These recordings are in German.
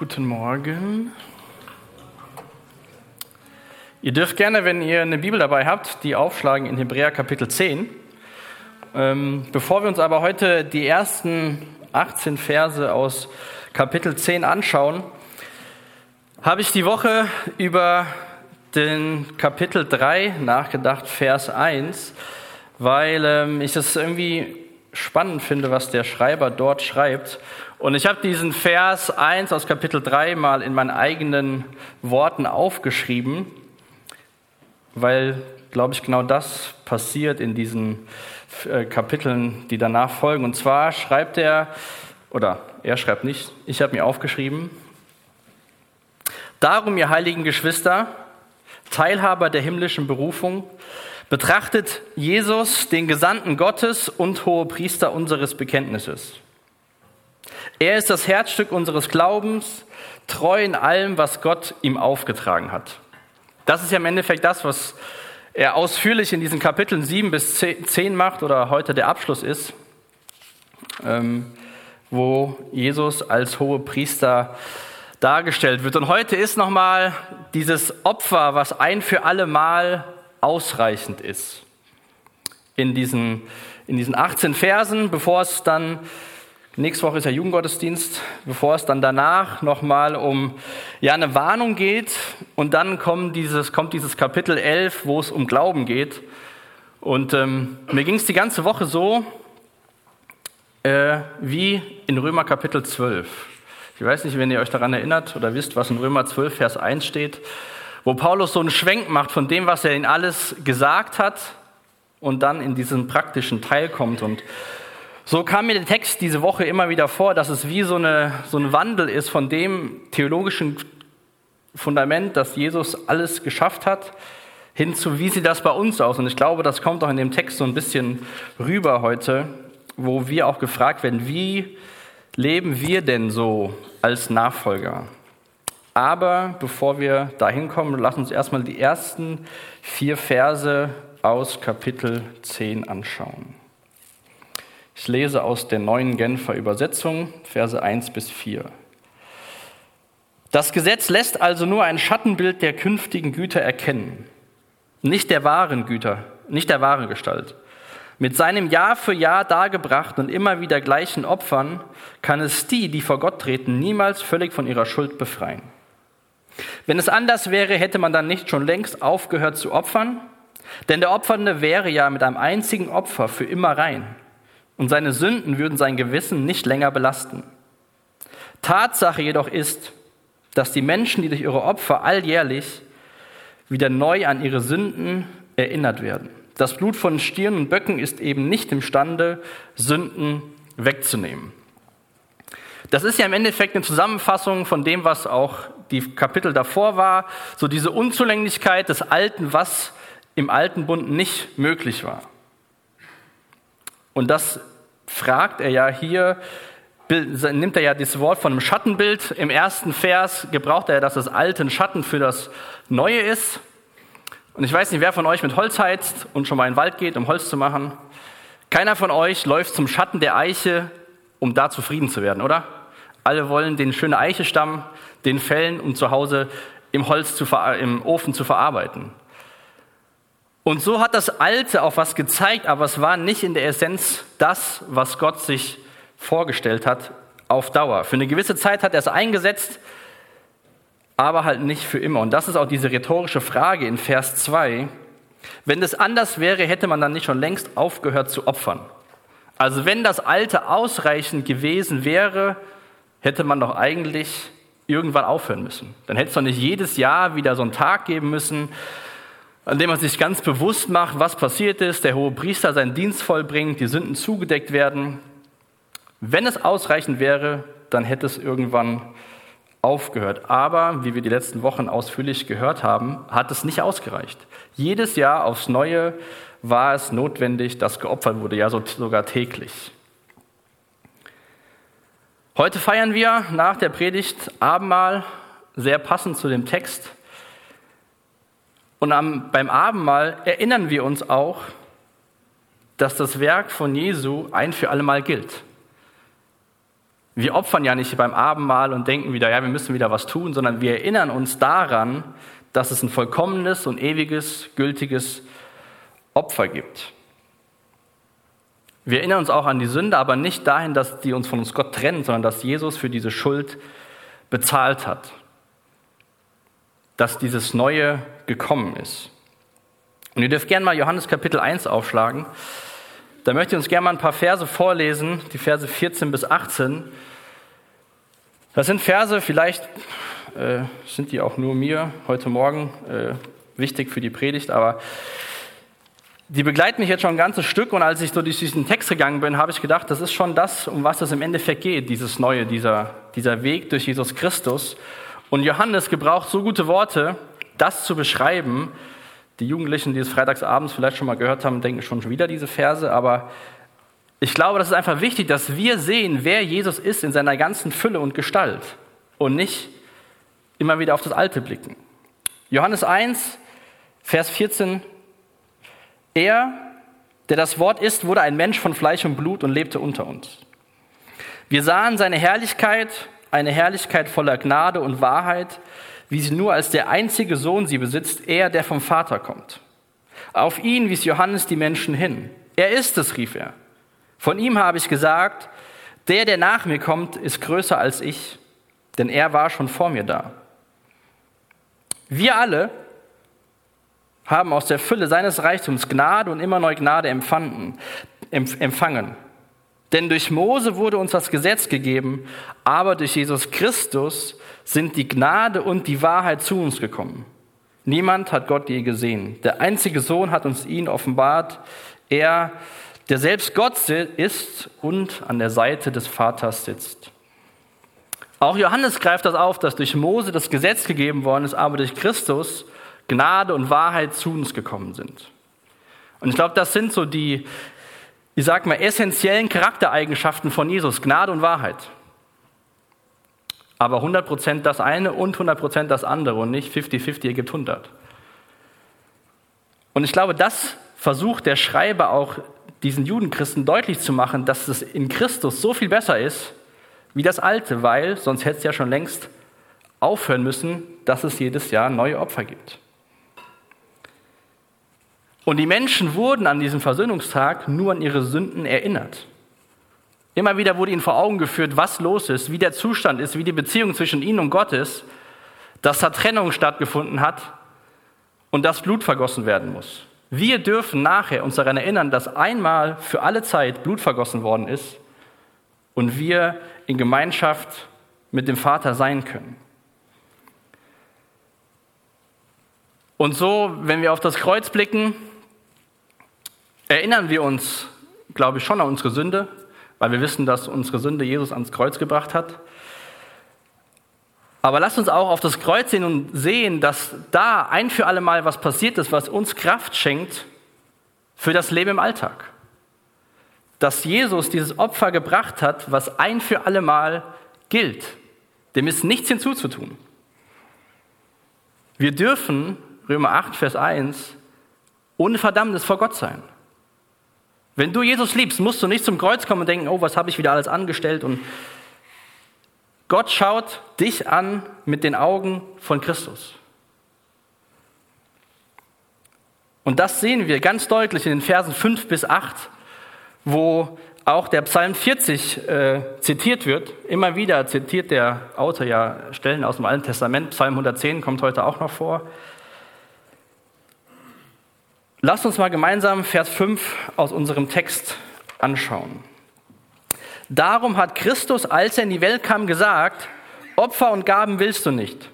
Guten Morgen. Ihr dürft gerne, wenn ihr eine Bibel dabei habt, die aufschlagen in Hebräer Kapitel 10. Ähm, bevor wir uns aber heute die ersten 18 Verse aus Kapitel 10 anschauen, habe ich die Woche über den Kapitel 3 nachgedacht, Vers 1, weil ähm, ich das irgendwie spannend finde, was der Schreiber dort schreibt. Und ich habe diesen Vers 1 aus Kapitel 3 mal in meinen eigenen Worten aufgeschrieben, weil, glaube ich, genau das passiert in diesen äh, Kapiteln, die danach folgen. Und zwar schreibt er, oder er schreibt nicht, ich habe mir aufgeschrieben, Darum, ihr heiligen Geschwister, Teilhaber der himmlischen Berufung, betrachtet Jesus, den Gesandten Gottes und hohe Priester unseres Bekenntnisses. Er ist das Herzstück unseres Glaubens, treu in allem, was Gott ihm aufgetragen hat. Das ist ja im Endeffekt das, was er ausführlich in diesen Kapiteln 7 bis 10 macht oder heute der Abschluss ist, ähm, wo Jesus als hohe Priester dargestellt wird. Und heute ist nochmal dieses Opfer, was ein für alle Mal ausreichend ist. In diesen, in diesen 18 Versen, bevor es dann, nächste Woche ist ja Jugendgottesdienst, bevor es dann danach nochmal um ja, eine Warnung geht und dann kommt dieses, kommt dieses Kapitel 11, wo es um Glauben geht. Und ähm, mir ging es die ganze Woche so, äh, wie in Römer Kapitel 12. Ich weiß nicht, wenn ihr euch daran erinnert oder wisst, was in Römer 12, Vers 1 steht, wo Paulus so einen Schwenk macht von dem, was er in alles gesagt hat und dann in diesen praktischen Teil kommt. Und so kam mir der Text diese Woche immer wieder vor, dass es wie so, eine, so ein Wandel ist von dem theologischen Fundament, dass Jesus alles geschafft hat, hin zu, wie sieht das bei uns aus? Und ich glaube, das kommt auch in dem Text so ein bisschen rüber heute, wo wir auch gefragt werden, wie leben wir denn so als Nachfolger? Aber bevor wir dahin kommen, lass uns erstmal die ersten vier Verse aus Kapitel 10 anschauen. Ich lese aus der neuen Genfer Übersetzung, Verse 1 bis 4. Das Gesetz lässt also nur ein Schattenbild der künftigen Güter erkennen, nicht der wahren Güter, nicht der wahren Gestalt. Mit seinem Jahr für Jahr dargebrachten und immer wieder gleichen Opfern kann es die, die vor Gott treten, niemals völlig von ihrer Schuld befreien. Wenn es anders wäre, hätte man dann nicht schon längst aufgehört zu opfern? Denn der Opfernde wäre ja mit einem einzigen Opfer für immer rein und seine Sünden würden sein Gewissen nicht länger belasten. Tatsache jedoch ist, dass die Menschen, die durch ihre Opfer alljährlich wieder neu an ihre Sünden erinnert werden. Das Blut von Stieren und Böcken ist eben nicht imstande, Sünden wegzunehmen. Das ist ja im Endeffekt eine Zusammenfassung von dem, was auch die Kapitel davor war, so diese Unzulänglichkeit des Alten, was im alten Bund nicht möglich war. Und das fragt er ja hier, nimmt er ja das Wort von einem Schattenbild. Im ersten Vers gebraucht er, dass das Alte Schatten für das Neue ist. Und ich weiß nicht, wer von euch mit Holz heizt und schon mal in den Wald geht, um Holz zu machen. Keiner von euch läuft zum Schatten der Eiche, um da zufrieden zu werden, oder? Alle wollen den schönen Eichestamm, den fällen, um zu Hause im Holz zu, im Ofen zu verarbeiten. Und so hat das Alte auch was gezeigt, aber es war nicht in der Essenz das, was Gott sich vorgestellt hat, auf Dauer. Für eine gewisse Zeit hat er es eingesetzt, aber halt nicht für immer. Und das ist auch diese rhetorische Frage in Vers 2. Wenn es anders wäre, hätte man dann nicht schon längst aufgehört zu opfern. Also wenn das Alte ausreichend gewesen wäre, hätte man doch eigentlich irgendwann aufhören müssen. Dann hätte es doch nicht jedes Jahr wieder so einen Tag geben müssen, an dem man sich ganz bewusst macht, was passiert ist, der hohe Priester seinen Dienst vollbringt, die Sünden zugedeckt werden. Wenn es ausreichend wäre, dann hätte es irgendwann aufgehört. Aber, wie wir die letzten Wochen ausführlich gehört haben, hat es nicht ausgereicht. Jedes Jahr aufs Neue war es notwendig, dass geopfert wurde, ja sogar täglich. Heute feiern wir nach der Predigt Abendmahl, sehr passend zu dem Text. Und am, beim Abendmahl erinnern wir uns auch, dass das Werk von Jesu ein für allemal gilt. Wir opfern ja nicht beim Abendmahl und denken wieder, ja, wir müssen wieder was tun, sondern wir erinnern uns daran, dass es ein vollkommenes und ewiges, gültiges Opfer gibt. Wir erinnern uns auch an die Sünde, aber nicht dahin, dass die uns von uns Gott trennen, sondern dass Jesus für diese Schuld bezahlt hat. Dass dieses Neue gekommen ist. Und ihr dürft gerne mal Johannes Kapitel 1 aufschlagen. Da möchte ich uns gerne mal ein paar Verse vorlesen, die Verse 14 bis 18. Das sind Verse, vielleicht äh, sind die auch nur mir heute Morgen äh, wichtig für die Predigt, aber die begleiten mich jetzt schon ein ganzes Stück und als ich so durch diesen Text gegangen bin, habe ich gedacht, das ist schon das, um was es im Endeffekt geht, dieses Neue, dieser, dieser Weg durch Jesus Christus. Und Johannes gebraucht so gute Worte, das zu beschreiben. Die Jugendlichen, die es freitagsabends vielleicht schon mal gehört haben, denken schon wieder diese Verse, aber ich glaube, das ist einfach wichtig, dass wir sehen, wer Jesus ist in seiner ganzen Fülle und Gestalt und nicht immer wieder auf das Alte blicken. Johannes 1, Vers 14 er, der das Wort ist, wurde ein Mensch von Fleisch und Blut und lebte unter uns. Wir sahen seine Herrlichkeit, eine Herrlichkeit voller Gnade und Wahrheit, wie sie nur als der einzige Sohn sie besitzt, er, der vom Vater kommt. Auf ihn wies Johannes die Menschen hin. Er ist es, rief er. Von ihm habe ich gesagt, der, der nach mir kommt, ist größer als ich, denn er war schon vor mir da. Wir alle, haben aus der Fülle seines Reichtums Gnade und immer neue Gnade empfanden, empfangen. Denn durch Mose wurde uns das Gesetz gegeben, aber durch Jesus Christus sind die Gnade und die Wahrheit zu uns gekommen. Niemand hat Gott je gesehen. Der einzige Sohn hat uns ihn offenbart. Er, der selbst Gott ist und an der Seite des Vaters sitzt. Auch Johannes greift das auf, dass durch Mose das Gesetz gegeben worden ist, aber durch Christus Gnade und Wahrheit zu uns gekommen sind. Und ich glaube, das sind so die, ich sag mal, essentiellen Charaktereigenschaften von Jesus, Gnade und Wahrheit. Aber 100% das eine und 100% das andere und nicht 50-50 ergibt 100. Und ich glaube, das versucht der Schreiber auch diesen Judenchristen deutlich zu machen, dass es in Christus so viel besser ist wie das Alte, weil sonst hätte es ja schon längst aufhören müssen, dass es jedes Jahr neue Opfer gibt. Und die Menschen wurden an diesem Versöhnungstag nur an ihre Sünden erinnert. Immer wieder wurde ihnen vor Augen geführt, was los ist, wie der Zustand ist, wie die Beziehung zwischen ihnen und Gott ist, dass da Trennung stattgefunden hat und dass Blut vergossen werden muss. Wir dürfen nachher uns daran erinnern, dass einmal für alle Zeit Blut vergossen worden ist und wir in Gemeinschaft mit dem Vater sein können. Und so, wenn wir auf das Kreuz blicken, erinnern wir uns, glaube ich, schon an unsere Sünde, weil wir wissen, dass unsere Sünde Jesus ans Kreuz gebracht hat. Aber lasst uns auch auf das Kreuz sehen und sehen, dass da ein für alle Mal was passiert ist, was uns Kraft schenkt für das Leben im Alltag. Dass Jesus dieses Opfer gebracht hat, was ein für alle Mal gilt. Dem ist nichts hinzuzutun. Wir dürfen, Römer 8, Vers 1, ohne Verdammnis vor Gott sein. Wenn du Jesus liebst, musst du nicht zum Kreuz kommen und denken, oh, was habe ich wieder alles angestellt? Und Gott schaut dich an mit den Augen von Christus. Und das sehen wir ganz deutlich in den Versen 5 bis 8, wo auch der Psalm 40 äh, zitiert wird. Immer wieder zitiert der Autor ja Stellen aus dem Alten Testament. Psalm 110 kommt heute auch noch vor. Lasst uns mal gemeinsam Vers 5 aus unserem Text anschauen. Darum hat Christus, als er in die Welt kam, gesagt, Opfer und Gaben willst du nicht.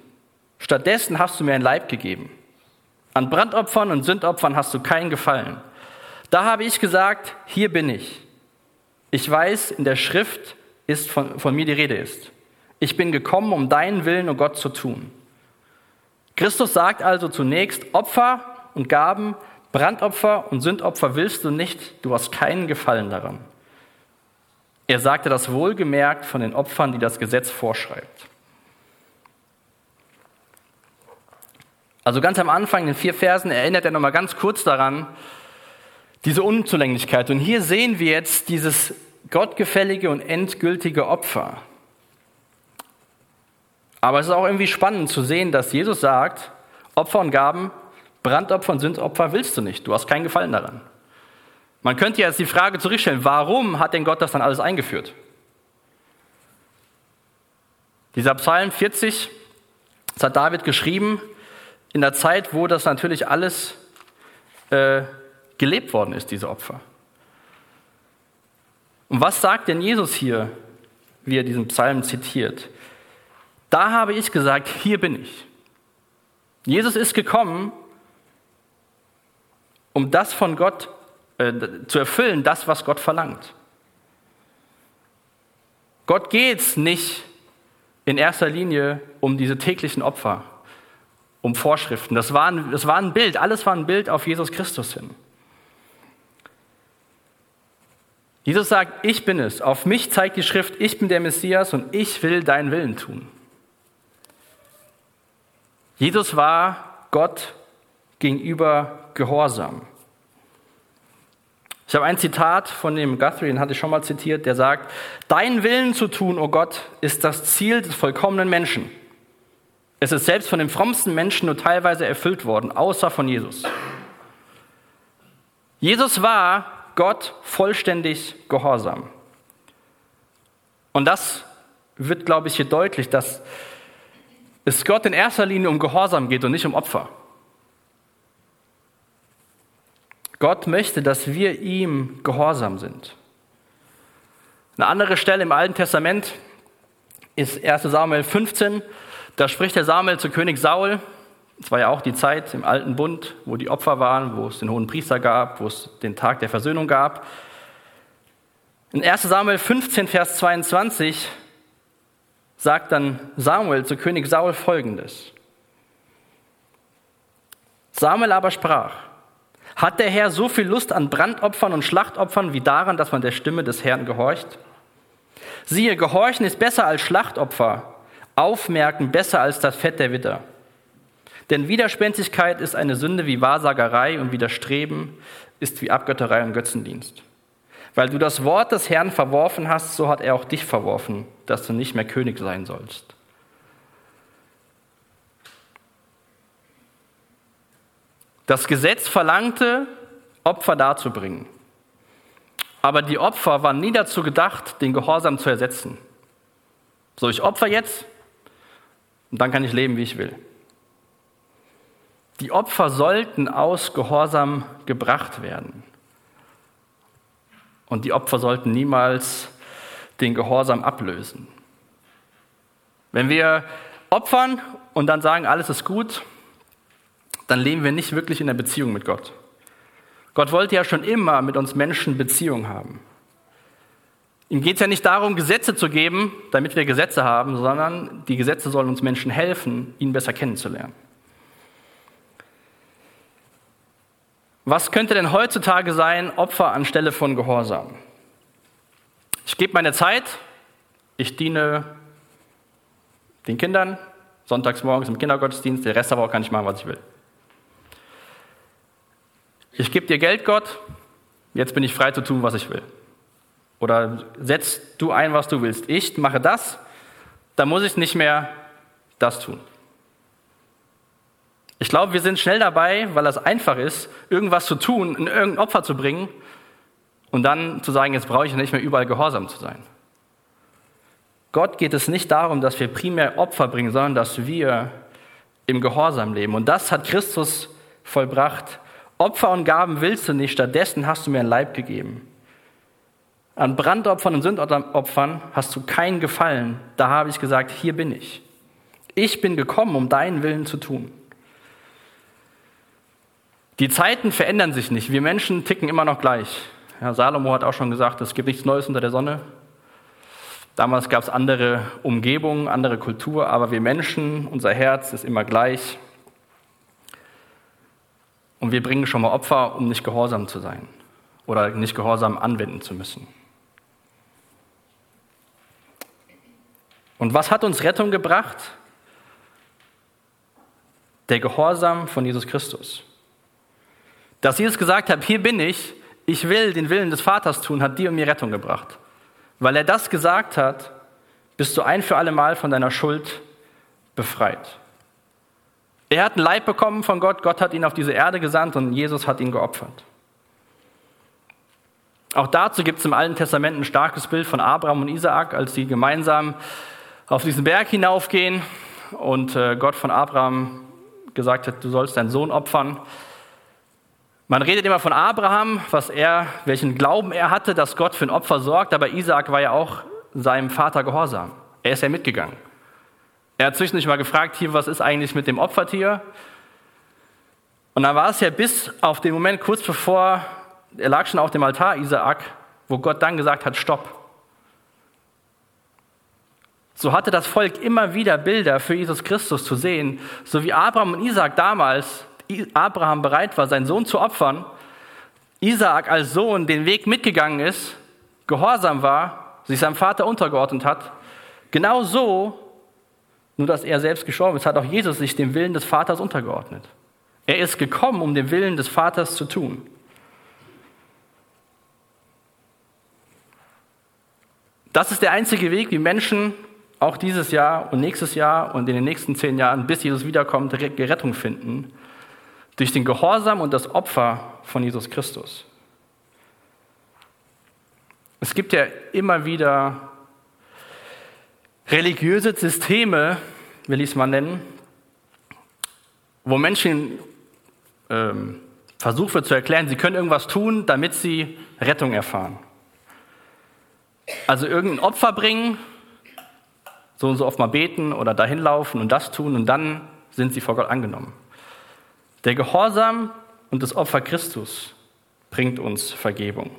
Stattdessen hast du mir ein Leib gegeben. An Brandopfern und Sündopfern hast du keinen Gefallen. Da habe ich gesagt, hier bin ich. Ich weiß, in der Schrift ist von, von mir die Rede ist. Ich bin gekommen, um deinen Willen, und Gott, zu tun. Christus sagt also zunächst, Opfer und Gaben Brandopfer und Sündopfer willst du nicht, du hast keinen Gefallen daran. Er sagte das wohlgemerkt von den Opfern, die das Gesetz vorschreibt. Also ganz am Anfang, in den vier Versen, erinnert er nochmal ganz kurz daran, diese Unzulänglichkeit. Und hier sehen wir jetzt dieses gottgefällige und endgültige Opfer. Aber es ist auch irgendwie spannend zu sehen, dass Jesus sagt, Opfer und Gaben, Brandopfer und Sündopfer willst du nicht. Du hast keinen Gefallen daran. Man könnte jetzt die Frage zurückstellen, warum hat denn Gott das dann alles eingeführt? Dieser Psalm 40, das hat David geschrieben in der Zeit, wo das natürlich alles äh, gelebt worden ist, diese Opfer. Und was sagt denn Jesus hier, wie er diesen Psalm zitiert? Da habe ich gesagt, hier bin ich. Jesus ist gekommen, um das von Gott äh, zu erfüllen, das, was Gott verlangt. Gott geht es nicht in erster Linie um diese täglichen Opfer, um Vorschriften. Das war, ein, das war ein Bild, alles war ein Bild auf Jesus Christus hin. Jesus sagt, ich bin es. Auf mich zeigt die Schrift, ich bin der Messias und ich will deinen Willen tun. Jesus war Gott gegenüber gehorsam. Ich habe ein Zitat von dem Guthrie, den hatte ich schon mal zitiert, der sagt, dein Willen zu tun, o oh Gott, ist das Ziel des vollkommenen Menschen. Es ist selbst von den frommsten Menschen nur teilweise erfüllt worden, außer von Jesus. Jesus war Gott vollständig gehorsam. Und das wird, glaube ich, hier deutlich, dass es Gott in erster Linie um Gehorsam geht und nicht um Opfer. Gott möchte, dass wir ihm gehorsam sind. Eine andere Stelle im Alten Testament ist 1 Samuel 15. Da spricht der Samuel zu König Saul. Es war ja auch die Zeit im Alten Bund, wo die Opfer waren, wo es den hohen Priester gab, wo es den Tag der Versöhnung gab. In 1 Samuel 15, Vers 22 sagt dann Samuel zu König Saul folgendes. Samuel aber sprach, hat der Herr so viel Lust an Brandopfern und Schlachtopfern wie daran, dass man der Stimme des Herrn gehorcht? Siehe, Gehorchen ist besser als Schlachtopfer, Aufmerken besser als das Fett der Witter. Denn Widerspenstigkeit ist eine Sünde wie Wahrsagerei und Widerstreben ist wie Abgötterei und Götzendienst. Weil du das Wort des Herrn verworfen hast, so hat er auch dich verworfen, dass du nicht mehr König sein sollst. Das Gesetz verlangte, Opfer darzubringen. Aber die Opfer waren nie dazu gedacht, den Gehorsam zu ersetzen. So, ich opfer jetzt und dann kann ich leben, wie ich will. Die Opfer sollten aus Gehorsam gebracht werden. Und die Opfer sollten niemals den Gehorsam ablösen. Wenn wir opfern und dann sagen, alles ist gut, dann leben wir nicht wirklich in der Beziehung mit Gott. Gott wollte ja schon immer mit uns Menschen Beziehung haben. Ihm geht es ja nicht darum, Gesetze zu geben, damit wir Gesetze haben, sondern die Gesetze sollen uns Menschen helfen, ihn besser kennenzulernen. Was könnte denn heutzutage sein Opfer anstelle von Gehorsam? Ich gebe meine Zeit, ich diene den Kindern, sonntags morgens im Kindergottesdienst, der Rest aber auch kann ich machen, was ich will. Ich gebe dir Geld, Gott, jetzt bin ich frei zu tun, was ich will. Oder setz du ein, was du willst. Ich mache das, dann muss ich nicht mehr das tun. Ich glaube, wir sind schnell dabei, weil das einfach ist, irgendwas zu tun, in irgendein Opfer zu bringen und dann zu sagen, jetzt brauche ich nicht mehr überall gehorsam zu sein. Gott geht es nicht darum, dass wir primär Opfer bringen, sondern dass wir im Gehorsam leben. Und das hat Christus vollbracht Opfer und Gaben willst du nicht, stattdessen hast du mir ein Leib gegeben. An Brandopfern und Sündopfern hast du keinen Gefallen. Da habe ich gesagt, hier bin ich. Ich bin gekommen, um deinen Willen zu tun. Die Zeiten verändern sich nicht. Wir Menschen ticken immer noch gleich. Ja, Salomo hat auch schon gesagt, es gibt nichts Neues unter der Sonne. Damals gab es andere Umgebungen, andere Kultur, aber wir Menschen, unser Herz ist immer gleich. Und wir bringen schon mal Opfer, um nicht gehorsam zu sein oder nicht gehorsam anwenden zu müssen. Und was hat uns Rettung gebracht? Der Gehorsam von Jesus Christus. Dass Jesus gesagt hat, hier bin ich, ich will den Willen des Vaters tun, hat dir und mir Rettung gebracht. Weil er das gesagt hat, bist du ein für alle Mal von deiner Schuld befreit. Er hat einen Leib bekommen von Gott, Gott hat ihn auf diese Erde gesandt und Jesus hat ihn geopfert. Auch dazu gibt es im Alten Testament ein starkes Bild von Abraham und Isaak, als sie gemeinsam auf diesen Berg hinaufgehen und äh, Gott von Abraham gesagt hat, du sollst deinen Sohn opfern. Man redet immer von Abraham, was er, welchen Glauben er hatte, dass Gott für ein Opfer sorgt, aber Isaak war ja auch seinem Vater gehorsam. Er ist ja mitgegangen. Er hat zwischendurch mal gefragt, hier, was ist eigentlich mit dem Opfertier? Und dann war es ja bis auf den Moment kurz bevor, er lag schon auf dem Altar, Isaak, wo Gott dann gesagt hat, stopp. So hatte das Volk immer wieder Bilder für Jesus Christus zu sehen, so wie Abraham und Isaak damals, Abraham bereit war, seinen Sohn zu opfern, Isaak als Sohn den Weg mitgegangen ist, gehorsam war, sich seinem Vater untergeordnet hat. Genau so nur dass er selbst gestorben ist, hat auch Jesus sich dem Willen des Vaters untergeordnet. Er ist gekommen, um den Willen des Vaters zu tun. Das ist der einzige Weg, wie Menschen auch dieses Jahr und nächstes Jahr und in den nächsten zehn Jahren, bis Jesus wiederkommt, Gerettung finden. Durch den Gehorsam und das Opfer von Jesus Christus. Es gibt ja immer wieder religiöse Systeme, will ich es mal nennen, wo Menschen ähm, versucht zu erklären, sie können irgendwas tun, damit sie Rettung erfahren. Also irgendein Opfer bringen, so und so oft mal beten oder dahin laufen und das tun und dann sind sie vor Gott angenommen. Der Gehorsam und das Opfer Christus bringt uns Vergebung.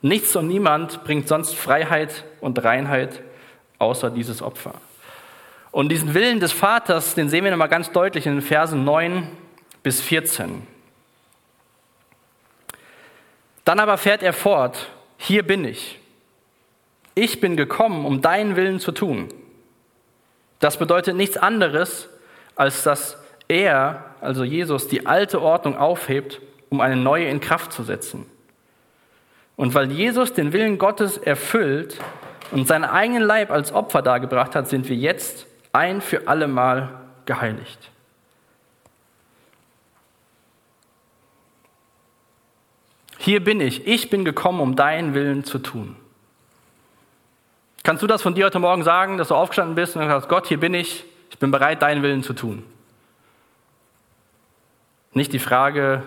Nichts und niemand bringt sonst Freiheit und Reinheit außer dieses Opfer. Und diesen Willen des Vaters, den sehen wir nochmal ganz deutlich in den Versen 9 bis 14. Dann aber fährt er fort, hier bin ich. Ich bin gekommen, um deinen Willen zu tun. Das bedeutet nichts anderes, als dass er, also Jesus, die alte Ordnung aufhebt, um eine neue in Kraft zu setzen. Und weil Jesus den Willen Gottes erfüllt, und seinen eigenen Leib als Opfer dargebracht hat, sind wir jetzt ein für allemal geheiligt. Hier bin ich, ich bin gekommen, um deinen Willen zu tun. Kannst du das von dir heute Morgen sagen, dass du aufgestanden bist und sagst, Gott, hier bin ich, ich bin bereit, deinen Willen zu tun? Nicht die Frage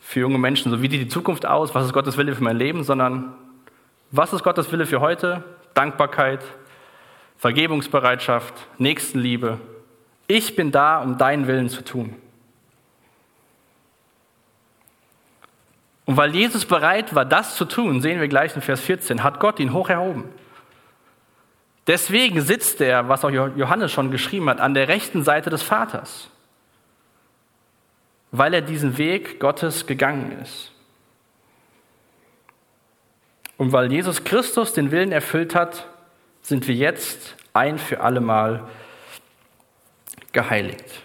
für junge Menschen, so wie sieht die Zukunft aus, was ist Gottes Wille für mein Leben, sondern was ist Gottes Wille für heute? Dankbarkeit, Vergebungsbereitschaft, Nächstenliebe. Ich bin da, um deinen Willen zu tun. Und weil Jesus bereit war, das zu tun, sehen wir gleich in Vers 14, hat Gott ihn hoch erhoben. Deswegen sitzt er, was auch Johannes schon geschrieben hat, an der rechten Seite des Vaters, weil er diesen Weg Gottes gegangen ist. Und weil Jesus Christus den Willen erfüllt hat, sind wir jetzt ein für allemal geheiligt.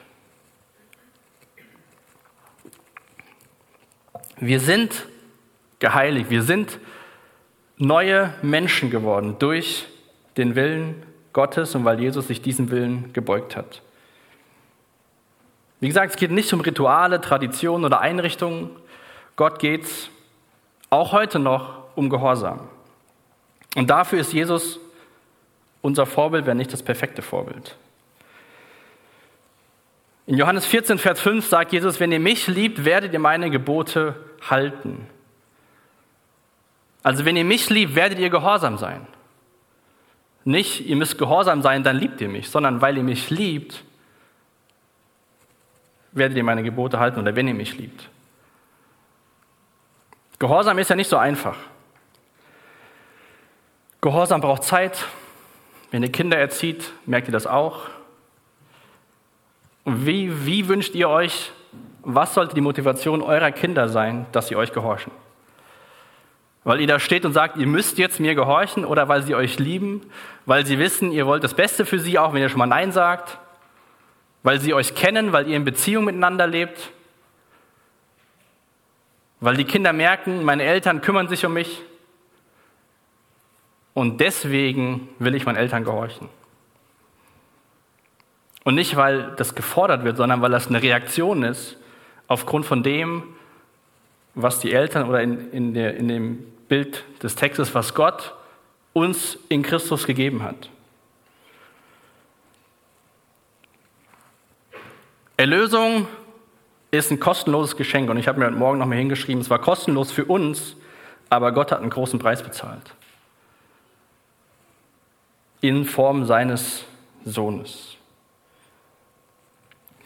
Wir sind geheiligt, wir sind neue Menschen geworden durch den Willen Gottes und weil Jesus sich diesem Willen gebeugt hat. Wie gesagt, es geht nicht um Rituale, Traditionen oder Einrichtungen. Gott geht es auch heute noch um Gehorsam. Und dafür ist Jesus unser Vorbild, wenn nicht das perfekte Vorbild. In Johannes 14, Vers 5 sagt Jesus, wenn ihr mich liebt, werdet ihr meine Gebote halten. Also wenn ihr mich liebt, werdet ihr gehorsam sein. Nicht, ihr müsst gehorsam sein, dann liebt ihr mich, sondern weil ihr mich liebt, werdet ihr meine Gebote halten oder wenn ihr mich liebt. Gehorsam ist ja nicht so einfach. Gehorsam braucht Zeit. Wenn ihr Kinder erzieht, merkt ihr das auch. Und wie, wie wünscht ihr euch, was sollte die Motivation eurer Kinder sein, dass sie euch gehorchen? Weil ihr da steht und sagt, ihr müsst jetzt mir gehorchen oder weil sie euch lieben, weil sie wissen, ihr wollt das Beste für sie, auch wenn ihr schon mal Nein sagt, weil sie euch kennen, weil ihr in Beziehung miteinander lebt, weil die Kinder merken, meine Eltern kümmern sich um mich, und deswegen will ich meinen Eltern gehorchen. Und nicht, weil das gefordert wird, sondern weil das eine Reaktion ist aufgrund von dem, was die Eltern oder in, in, der, in dem Bild des Textes, was Gott uns in Christus gegeben hat. Erlösung ist ein kostenloses Geschenk und ich habe mir heute Morgen noch mal hingeschrieben, es war kostenlos für uns, aber Gott hat einen großen Preis bezahlt. In Form seines Sohnes.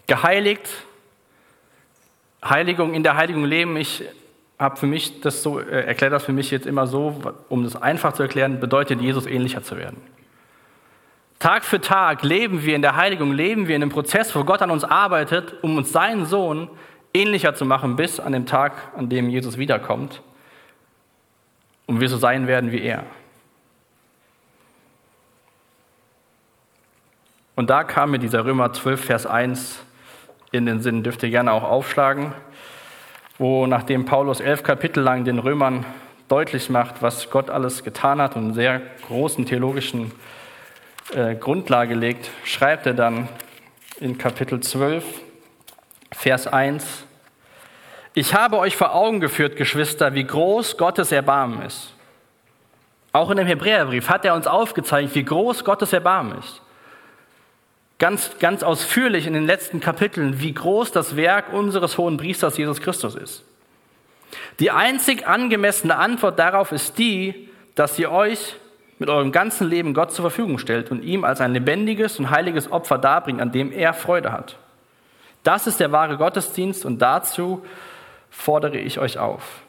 Geheiligt, Heiligung, in der Heiligung leben, ich habe für mich das so, äh, erkläre das für mich jetzt immer so, um das einfach zu erklären, bedeutet Jesus ähnlicher zu werden. Tag für Tag leben wir in der Heiligung, leben wir in einem Prozess, wo Gott an uns arbeitet, um uns seinen Sohn ähnlicher zu machen, bis an dem Tag, an dem Jesus wiederkommt und wir so sein werden wie er. Und da kam mir dieser Römer 12, Vers 1 in den Sinn, dürft ihr gerne auch aufschlagen, wo nachdem Paulus elf Kapitel lang den Römern deutlich macht, was Gott alles getan hat und einen sehr großen theologischen äh, Grundlage legt, schreibt er dann in Kapitel 12, Vers 1, ich habe euch vor Augen geführt, Geschwister, wie groß Gottes Erbarmen ist. Auch in dem Hebräerbrief hat er uns aufgezeigt, wie groß Gottes Erbarmen ist. Ganz, ganz ausführlich in den letzten Kapiteln, wie groß das Werk unseres hohen Priesters Jesus Christus ist. Die einzig angemessene Antwort darauf ist die, dass ihr euch mit eurem ganzen Leben Gott zur Verfügung stellt und ihm als ein lebendiges und heiliges Opfer darbringt, an dem er Freude hat. Das ist der wahre Gottesdienst und dazu fordere ich euch auf.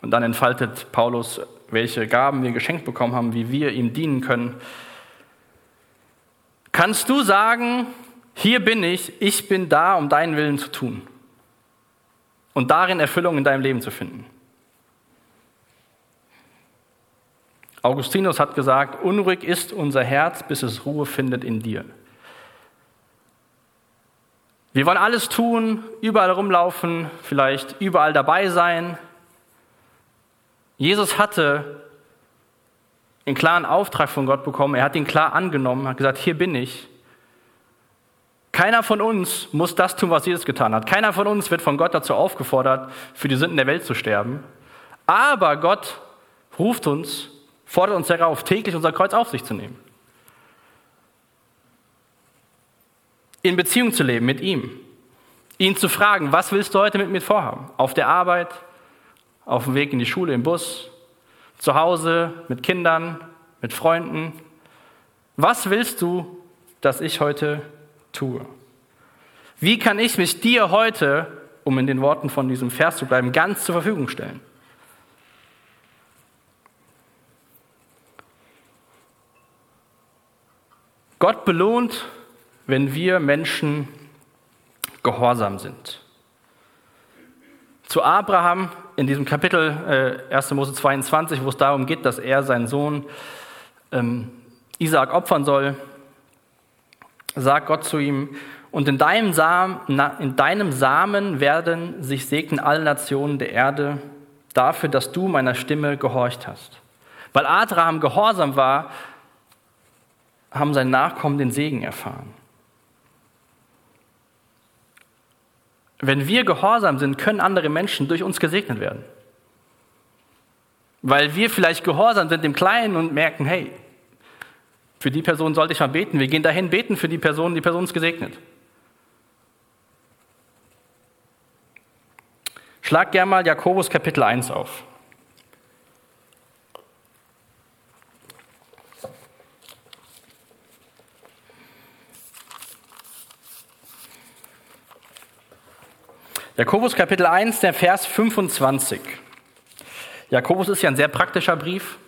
Und dann entfaltet Paulus, welche Gaben wir geschenkt bekommen haben, wie wir ihm dienen können. Kannst du sagen, hier bin ich, ich bin da, um deinen Willen zu tun und darin Erfüllung in deinem Leben zu finden? Augustinus hat gesagt, unruhig ist unser Herz, bis es Ruhe findet in dir. Wir wollen alles tun, überall rumlaufen, vielleicht überall dabei sein. Jesus hatte einen klaren Auftrag von Gott bekommen, er hat ihn klar angenommen, hat gesagt, hier bin ich. Keiner von uns muss das tun, was Jesus getan hat. Keiner von uns wird von Gott dazu aufgefordert, für die Sünden der Welt zu sterben. Aber Gott ruft uns, fordert uns herauf, täglich unser Kreuz auf sich zu nehmen. in Beziehung zu leben mit ihm. Ihn zu fragen, was willst du heute mit mir vorhaben? Auf der Arbeit, auf dem Weg in die Schule, im Bus, zu Hause, mit Kindern, mit Freunden. Was willst du, dass ich heute tue? Wie kann ich mich dir heute, um in den Worten von diesem Vers zu bleiben, ganz zur Verfügung stellen? Gott belohnt wenn wir Menschen gehorsam sind. Zu Abraham in diesem Kapitel äh, 1. Mose 22, wo es darum geht, dass er seinen Sohn ähm, Isaak opfern soll, sagt Gott zu ihm, und in deinem, Samen, in deinem Samen werden sich segnen alle Nationen der Erde dafür, dass du meiner Stimme gehorcht hast. Weil Abraham gehorsam war, haben seine Nachkommen den Segen erfahren. Wenn wir gehorsam sind, können andere Menschen durch uns gesegnet werden. Weil wir vielleicht gehorsam sind im Kleinen und merken, hey, für die Person sollte ich mal beten. Wir gehen dahin, beten für die Person, die Person ist gesegnet. Schlag gerne mal Jakobus Kapitel 1 auf. Jakobus Kapitel 1, der Vers 25. Jakobus ist ja ein sehr praktischer Brief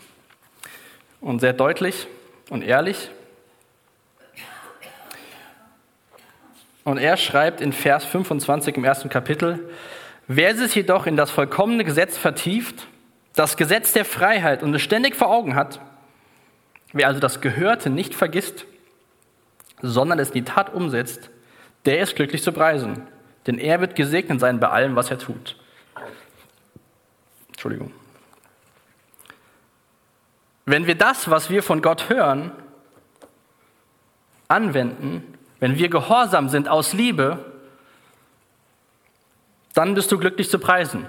und sehr deutlich und ehrlich. Und er schreibt in Vers 25 im ersten Kapitel, wer sich jedoch in das vollkommene Gesetz vertieft, das Gesetz der Freiheit und es ständig vor Augen hat, wer also das Gehörte nicht vergisst, sondern es in die Tat umsetzt, der ist glücklich zu preisen denn er wird gesegnet sein bei allem, was er tut. Entschuldigung. wenn wir das, was wir von Gott hören, anwenden, wenn wir gehorsam sind aus Liebe, dann bist du glücklich zu preisen.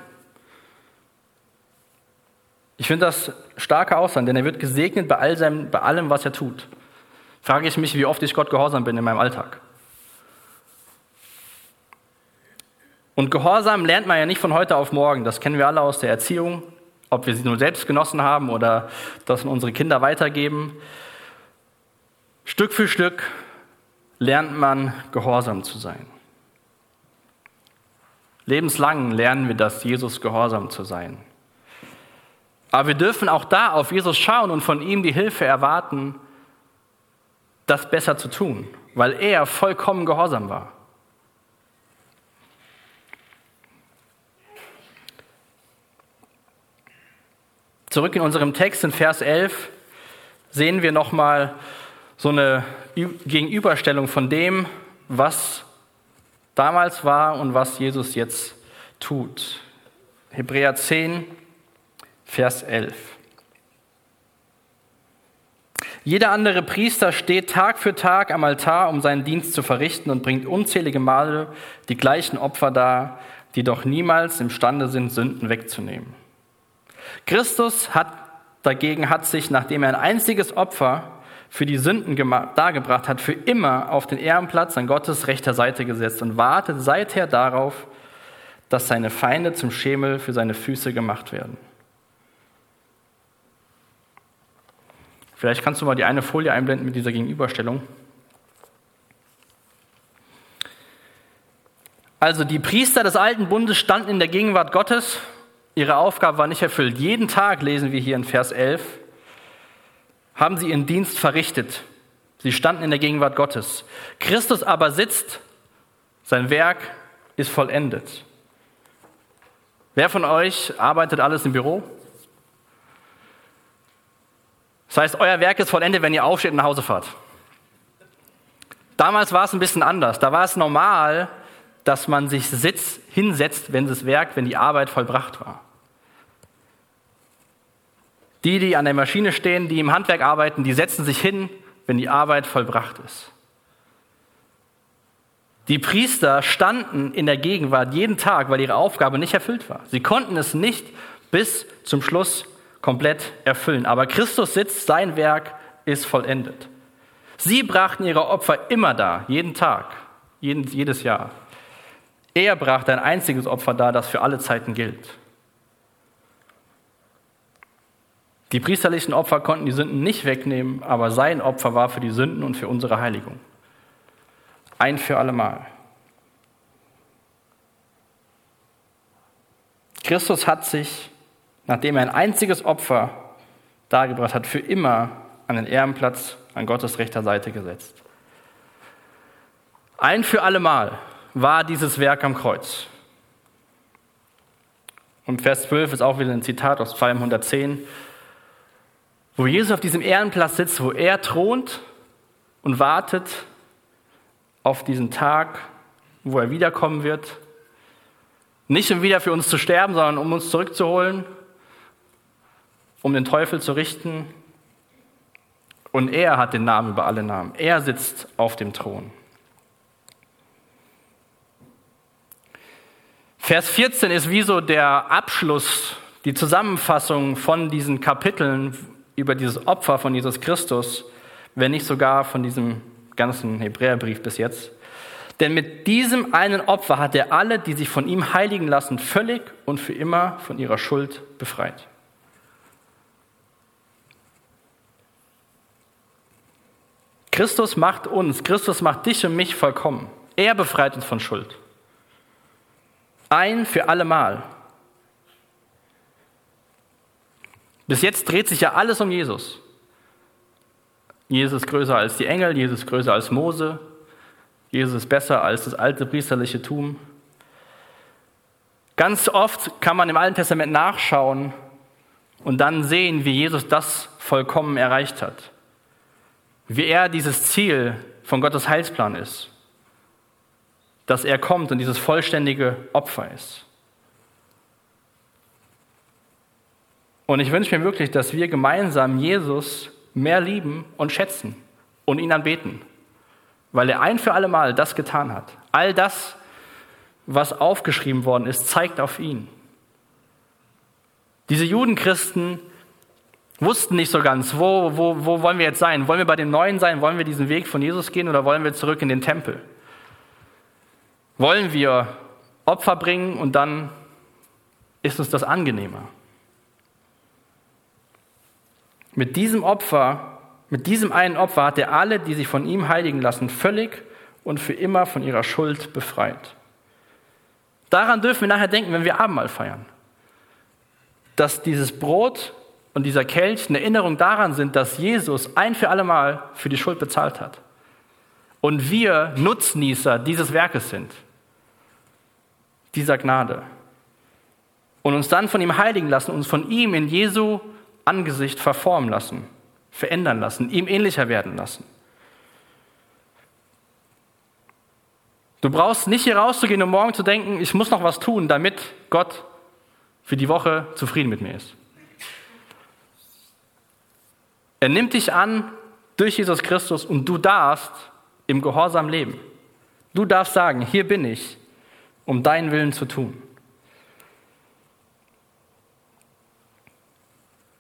Ich finde das starke Aussage, denn er wird gesegnet bei, all seinem, bei allem, was er tut. Frage ich mich, wie oft ich Gott gehorsam bin in meinem Alltag. Und Gehorsam lernt man ja nicht von heute auf morgen. Das kennen wir alle aus der Erziehung, ob wir sie nur selbst genossen haben oder das unsere Kinder weitergeben. Stück für Stück lernt man gehorsam zu sein. Lebenslang lernen wir das, Jesus gehorsam zu sein. Aber wir dürfen auch da auf Jesus schauen und von ihm die Hilfe erwarten, das besser zu tun, weil er vollkommen gehorsam war. Zurück in unserem Text in Vers 11 sehen wir nochmal so eine Gegenüberstellung von dem, was damals war und was Jesus jetzt tut. Hebräer 10, Vers 11. Jeder andere Priester steht Tag für Tag am Altar, um seinen Dienst zu verrichten und bringt unzählige Male die gleichen Opfer dar, die doch niemals imstande sind, Sünden wegzunehmen. Christus hat dagegen hat sich, nachdem er ein einziges Opfer für die Sünden dargebracht hat, für immer auf den Ehrenplatz an Gottes rechter Seite gesetzt und wartet seither darauf, dass seine Feinde zum Schemel für seine Füße gemacht werden. Vielleicht kannst du mal die eine Folie einblenden mit dieser Gegenüberstellung. Also die Priester des alten Bundes standen in der Gegenwart Gottes Ihre Aufgabe war nicht erfüllt. Jeden Tag lesen wir hier in Vers 11, haben sie ihren Dienst verrichtet. Sie standen in der Gegenwart Gottes. Christus aber sitzt, sein Werk ist vollendet. Wer von euch arbeitet alles im Büro? Das heißt, euer Werk ist vollendet, wenn ihr aufsteht und nach Hause fahrt. Damals war es ein bisschen anders. Da war es normal, dass man sich sitz, hinsetzt, wenn das Werk, wenn die Arbeit vollbracht war. Die, die an der Maschine stehen, die im Handwerk arbeiten, die setzen sich hin, wenn die Arbeit vollbracht ist. Die Priester standen in der Gegenwart jeden Tag, weil ihre Aufgabe nicht erfüllt war. Sie konnten es nicht bis zum Schluss komplett erfüllen. Aber Christus sitzt, sein Werk ist vollendet. Sie brachten ihre Opfer immer da, jeden Tag, jeden, jedes Jahr. Er brachte ein einziges Opfer dar, das für alle Zeiten gilt. Die priesterlichen Opfer konnten die Sünden nicht wegnehmen, aber sein Opfer war für die Sünden und für unsere Heiligung. Ein für allemal. Christus hat sich, nachdem er ein einziges Opfer dargebracht hat, für immer an den Ehrenplatz an Gottes rechter Seite gesetzt. Ein für allemal war dieses Werk am Kreuz. Und Vers 12 ist auch wieder ein Zitat aus Psalm 110, wo Jesus auf diesem Ehrenplatz sitzt, wo er thront und wartet auf diesen Tag, wo er wiederkommen wird. Nicht um wieder für uns zu sterben, sondern um uns zurückzuholen, um den Teufel zu richten. Und er hat den Namen über alle Namen. Er sitzt auf dem Thron. Vers 14 ist wie so der Abschluss, die Zusammenfassung von diesen Kapiteln über dieses Opfer von Jesus Christus, wenn nicht sogar von diesem ganzen Hebräerbrief bis jetzt. Denn mit diesem einen Opfer hat er alle, die sich von ihm heiligen lassen, völlig und für immer von ihrer Schuld befreit. Christus macht uns, Christus macht dich und mich vollkommen. Er befreit uns von Schuld. Ein für alle Mal. Bis jetzt dreht sich ja alles um Jesus. Jesus größer als die Engel, Jesus größer als Mose, Jesus besser als das alte priesterliche Tum. Ganz oft kann man im Alten Testament nachschauen und dann sehen, wie Jesus das vollkommen erreicht hat. Wie er dieses Ziel von Gottes Heilsplan ist dass er kommt und dieses vollständige Opfer ist. Und ich wünsche mir wirklich, dass wir gemeinsam Jesus mehr lieben und schätzen und ihn anbeten, weil er ein für alle Mal das getan hat. All das, was aufgeschrieben worden ist, zeigt auf ihn. Diese Judenchristen wussten nicht so ganz, wo, wo, wo wollen wir jetzt sein? Wollen wir bei dem Neuen sein? Wollen wir diesen Weg von Jesus gehen oder wollen wir zurück in den Tempel? Wollen wir Opfer bringen und dann ist uns das angenehmer? Mit diesem Opfer, mit diesem einen Opfer hat er alle, die sich von ihm heiligen lassen, völlig und für immer von ihrer Schuld befreit. Daran dürfen wir nachher denken, wenn wir Abendmahl feiern. Dass dieses Brot und dieser Kelch eine Erinnerung daran sind, dass Jesus ein für alle Mal für die Schuld bezahlt hat. Und wir Nutznießer dieses Werkes sind, dieser Gnade. Und uns dann von ihm heiligen lassen, uns von ihm in Jesu Angesicht verformen lassen, verändern lassen, ihm ähnlicher werden lassen. Du brauchst nicht hier rauszugehen und morgen zu denken, ich muss noch was tun, damit Gott für die Woche zufrieden mit mir ist. Er nimmt dich an durch Jesus Christus und du darfst im Gehorsam leben. Du darfst sagen, hier bin ich, um deinen Willen zu tun.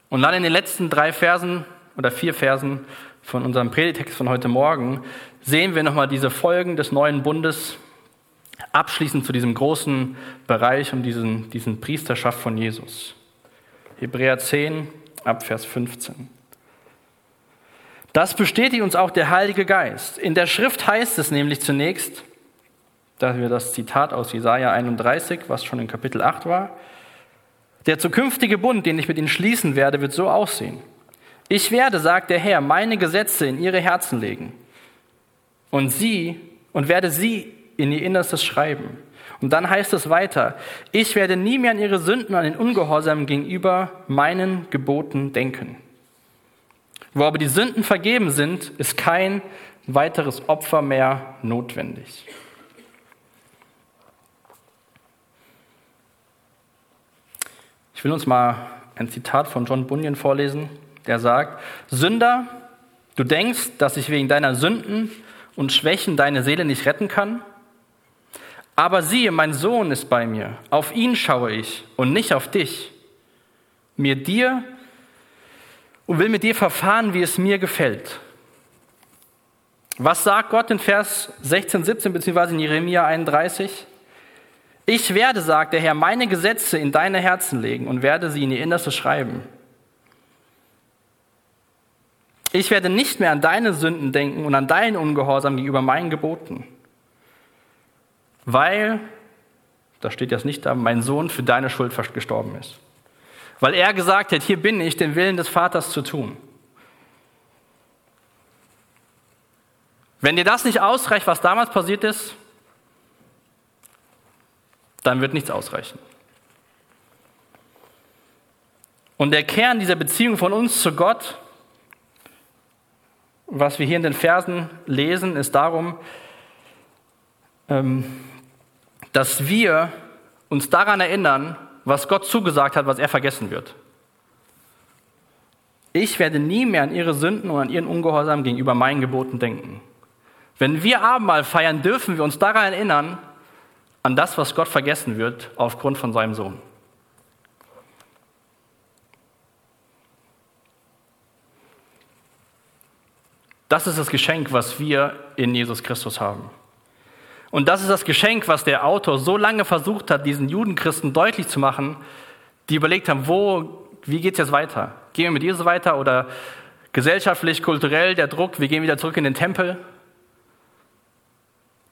Und dann in den letzten drei Versen oder vier Versen von unserem Predigtext von heute Morgen sehen wir nochmal diese Folgen des neuen Bundes, abschließend zu diesem großen Bereich um diesen, diesen Priesterschaft von Jesus. Hebräer 10 ab Vers 15. Das bestätigt uns auch der Heilige Geist. In der Schrift heißt es nämlich zunächst, da wir das Zitat aus Jesaja 31, was schon in Kapitel 8 war, der zukünftige Bund, den ich mit ihnen schließen werde, wird so aussehen. Ich werde, sagt der Herr, meine Gesetze in ihre Herzen legen und sie und werde sie in ihr Innerstes schreiben. Und dann heißt es weiter, ich werde nie mehr an ihre Sünden, an den Ungehorsam gegenüber meinen Geboten denken. Wo aber die Sünden vergeben sind, ist kein weiteres Opfer mehr notwendig. Ich will uns mal ein Zitat von John Bunyan vorlesen, der sagt, Sünder, du denkst, dass ich wegen deiner Sünden und Schwächen deine Seele nicht retten kann? Aber siehe, mein Sohn ist bei mir, auf ihn schaue ich und nicht auf dich. Mir dir und will mit dir verfahren, wie es mir gefällt. Was sagt Gott in Vers 16, 17 beziehungsweise in Jeremia 31? Ich werde, sagt der Herr, meine Gesetze in deine Herzen legen und werde sie in ihr Innerste schreiben. Ich werde nicht mehr an deine Sünden denken und an deinen Ungehorsam gegenüber meinen Geboten. Weil, da steht jetzt nicht da, mein Sohn für deine Schuld gestorben ist. Weil er gesagt hat, hier bin ich, den Willen des Vaters zu tun. Wenn dir das nicht ausreicht, was damals passiert ist, dann wird nichts ausreichen. Und der Kern dieser Beziehung von uns zu Gott, was wir hier in den Versen lesen, ist darum, ähm, dass wir uns daran erinnern, was Gott zugesagt hat, was er vergessen wird. Ich werde nie mehr an ihre Sünden und an ihren Ungehorsam gegenüber meinen Geboten denken. Wenn wir Abendmahl feiern, dürfen wir uns daran erinnern, an das, was Gott vergessen wird aufgrund von seinem Sohn. Das ist das Geschenk, was wir in Jesus Christus haben. Und das ist das Geschenk, was der Autor so lange versucht hat, diesen Judenchristen deutlich zu machen, die überlegt haben, wo, wie geht es jetzt weiter? Gehen wir mit Jesus weiter oder gesellschaftlich, kulturell der Druck, wir gehen wieder zurück in den Tempel?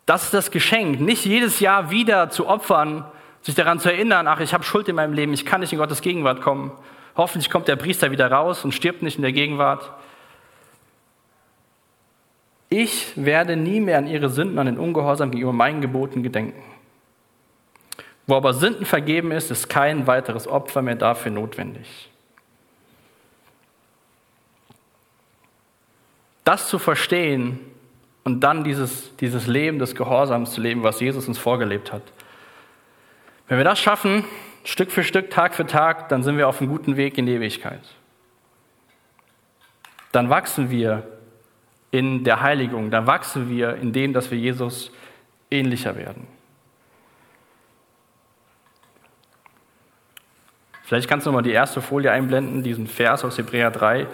Das ist das Geschenk, nicht jedes Jahr wieder zu opfern, sich daran zu erinnern, ach, ich habe Schuld in meinem Leben, ich kann nicht in Gottes Gegenwart kommen. Hoffentlich kommt der Priester wieder raus und stirbt nicht in der Gegenwart. Ich werde nie mehr an ihre Sünden, an den Ungehorsam gegenüber meinen Geboten gedenken. Wo aber Sünden vergeben ist, ist kein weiteres Opfer mehr dafür notwendig. Das zu verstehen und dann dieses, dieses Leben des Gehorsams zu leben, was Jesus uns vorgelebt hat. Wenn wir das schaffen, Stück für Stück, Tag für Tag, dann sind wir auf einem guten Weg in die Ewigkeit. Dann wachsen wir in der Heiligung, dann wachsen wir in dem, dass wir Jesus ähnlicher werden. Vielleicht kannst du mal die erste Folie einblenden, diesen Vers aus Hebräer 3,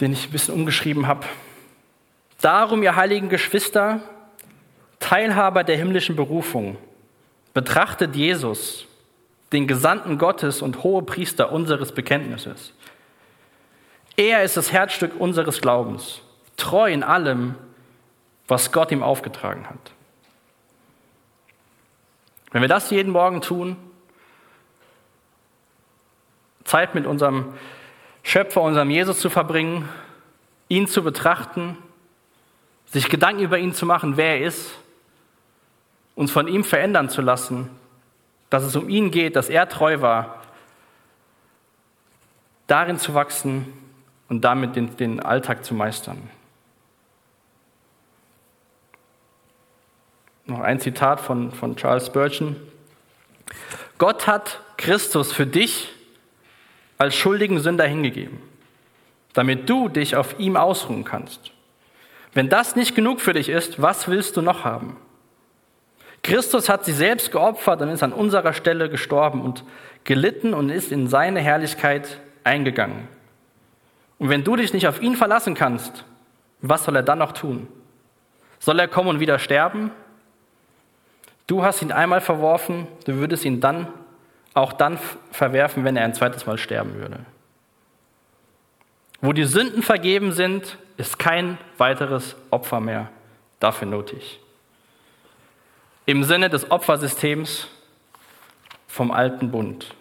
den ich ein bisschen umgeschrieben habe. Darum, ihr heiligen Geschwister, Teilhaber der himmlischen Berufung, betrachtet Jesus, den Gesandten Gottes und hohe Priester unseres Bekenntnisses. Er ist das Herzstück unseres Glaubens, treu in allem, was Gott ihm aufgetragen hat. Wenn wir das jeden Morgen tun, Zeit mit unserem Schöpfer, unserem Jesus zu verbringen, ihn zu betrachten, sich Gedanken über ihn zu machen, wer er ist, uns von ihm verändern zu lassen, dass es um ihn geht, dass er treu war, darin zu wachsen und damit den, den Alltag zu meistern. Noch ein Zitat von, von Charles Spurgeon. Gott hat Christus für dich als schuldigen Sünder hingegeben, damit du dich auf ihm ausruhen kannst. Wenn das nicht genug für dich ist, was willst du noch haben? Christus hat sich selbst geopfert und ist an unserer Stelle gestorben und gelitten und ist in seine Herrlichkeit eingegangen. Und wenn du dich nicht auf ihn verlassen kannst, was soll er dann noch tun? Soll er kommen und wieder sterben? Du hast ihn einmal verworfen, du würdest ihn dann auch dann verwerfen, wenn er ein zweites Mal sterben würde. Wo die Sünden vergeben sind, ist kein weiteres Opfer mehr dafür nötig. Im Sinne des Opfersystems vom alten Bund.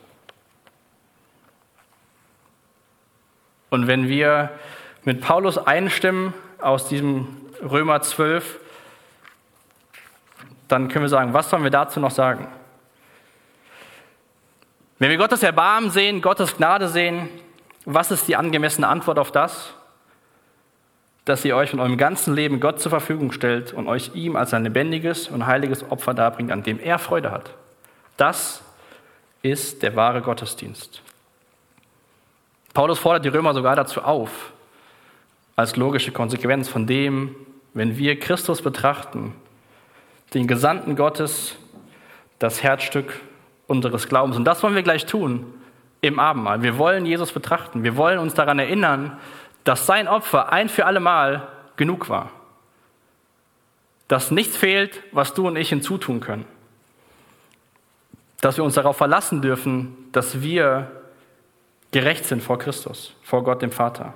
Und wenn wir mit Paulus einstimmen aus diesem Römer 12, dann können wir sagen, was sollen wir dazu noch sagen? Wenn wir Gottes Erbarmen sehen, Gottes Gnade sehen, was ist die angemessene Antwort auf das? Dass ihr euch in eurem ganzen Leben Gott zur Verfügung stellt und euch ihm als ein lebendiges und heiliges Opfer darbringt, an dem er Freude hat. Das ist der wahre Gottesdienst. Paulus fordert die Römer sogar dazu auf, als logische Konsequenz von dem, wenn wir Christus betrachten, den Gesandten Gottes, das Herzstück unseres Glaubens. Und das wollen wir gleich tun im Abendmahl. Wir wollen Jesus betrachten. Wir wollen uns daran erinnern, dass sein Opfer ein für alle Mal genug war. Dass nichts fehlt, was du und ich hinzutun können. Dass wir uns darauf verlassen dürfen, dass wir gerecht sind vor Christus, vor Gott dem Vater.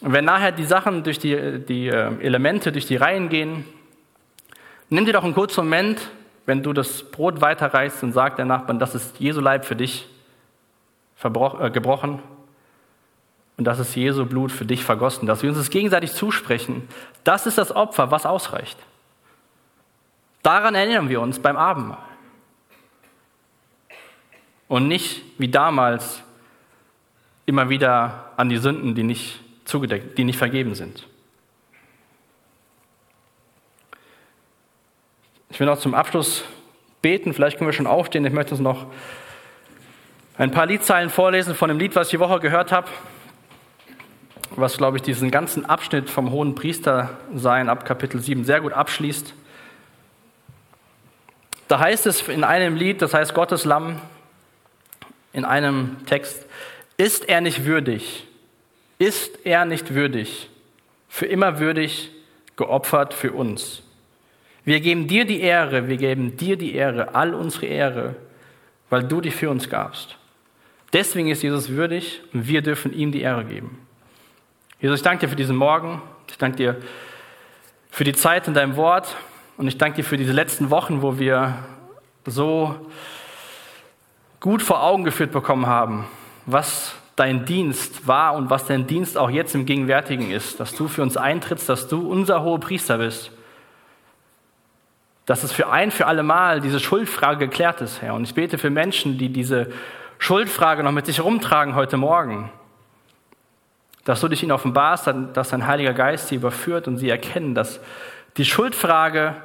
Und wenn nachher die Sachen durch die, die äh, Elemente durch die Reihen gehen, nimm dir doch einen kurzen Moment wenn du das Brot weiterreichst und sagt der Nachbarn, das ist Jesu Leib für dich äh, gebrochen und das ist Jesu Blut für dich vergossen, dass wir uns das gegenseitig zusprechen, das ist das Opfer, was ausreicht. Daran erinnern wir uns beim Abendmahl. Und nicht wie damals immer wieder an die Sünden, die nicht zugedeckt, die nicht vergeben sind. Ich will noch zum Abschluss beten, vielleicht können wir schon aufstehen. Ich möchte uns noch ein paar Liedzeilen vorlesen von dem Lied, was ich die Woche gehört habe, was, glaube ich, diesen ganzen Abschnitt vom hohen Priester sein ab Kapitel 7 sehr gut abschließt. Da heißt es in einem Lied, das heißt Gottes Lamm, in einem Text, ist er nicht würdig, ist er nicht würdig, für immer würdig geopfert für uns. Wir geben dir die Ehre, wir geben dir die Ehre, all unsere Ehre, weil du dich für uns gabst. Deswegen ist Jesus würdig und wir dürfen ihm die Ehre geben. Jesus, ich danke dir für diesen Morgen. Ich danke dir für die Zeit in deinem Wort und ich danke dir für diese letzten Wochen, wo wir so gut vor Augen geführt bekommen haben, was dein Dienst war und was dein Dienst auch jetzt im Gegenwärtigen ist, dass du für uns eintrittst, dass du unser hoher Priester bist dass es für ein für alle Mal diese Schuldfrage geklärt ist, Herr. Und ich bete für Menschen, die diese Schuldfrage noch mit sich rumtragen heute Morgen, dass du dich ihnen offenbarst, dass dein Heiliger Geist sie überführt und sie erkennen, dass die Schuldfrage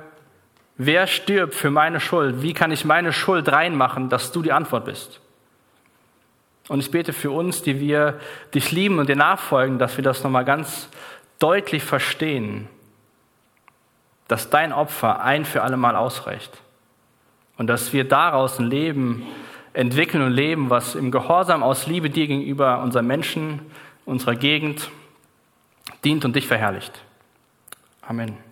Wer stirbt für meine Schuld? Wie kann ich meine Schuld reinmachen, dass du die Antwort bist? Und ich bete für uns, die wir dich lieben und dir nachfolgen, dass wir das nochmal ganz deutlich verstehen, dass dein Opfer ein für alle Mal ausreicht. Und dass wir daraus ein Leben entwickeln und leben, was im Gehorsam aus Liebe dir gegenüber unseren Menschen, unserer Gegend dient und dich verherrlicht. Amen.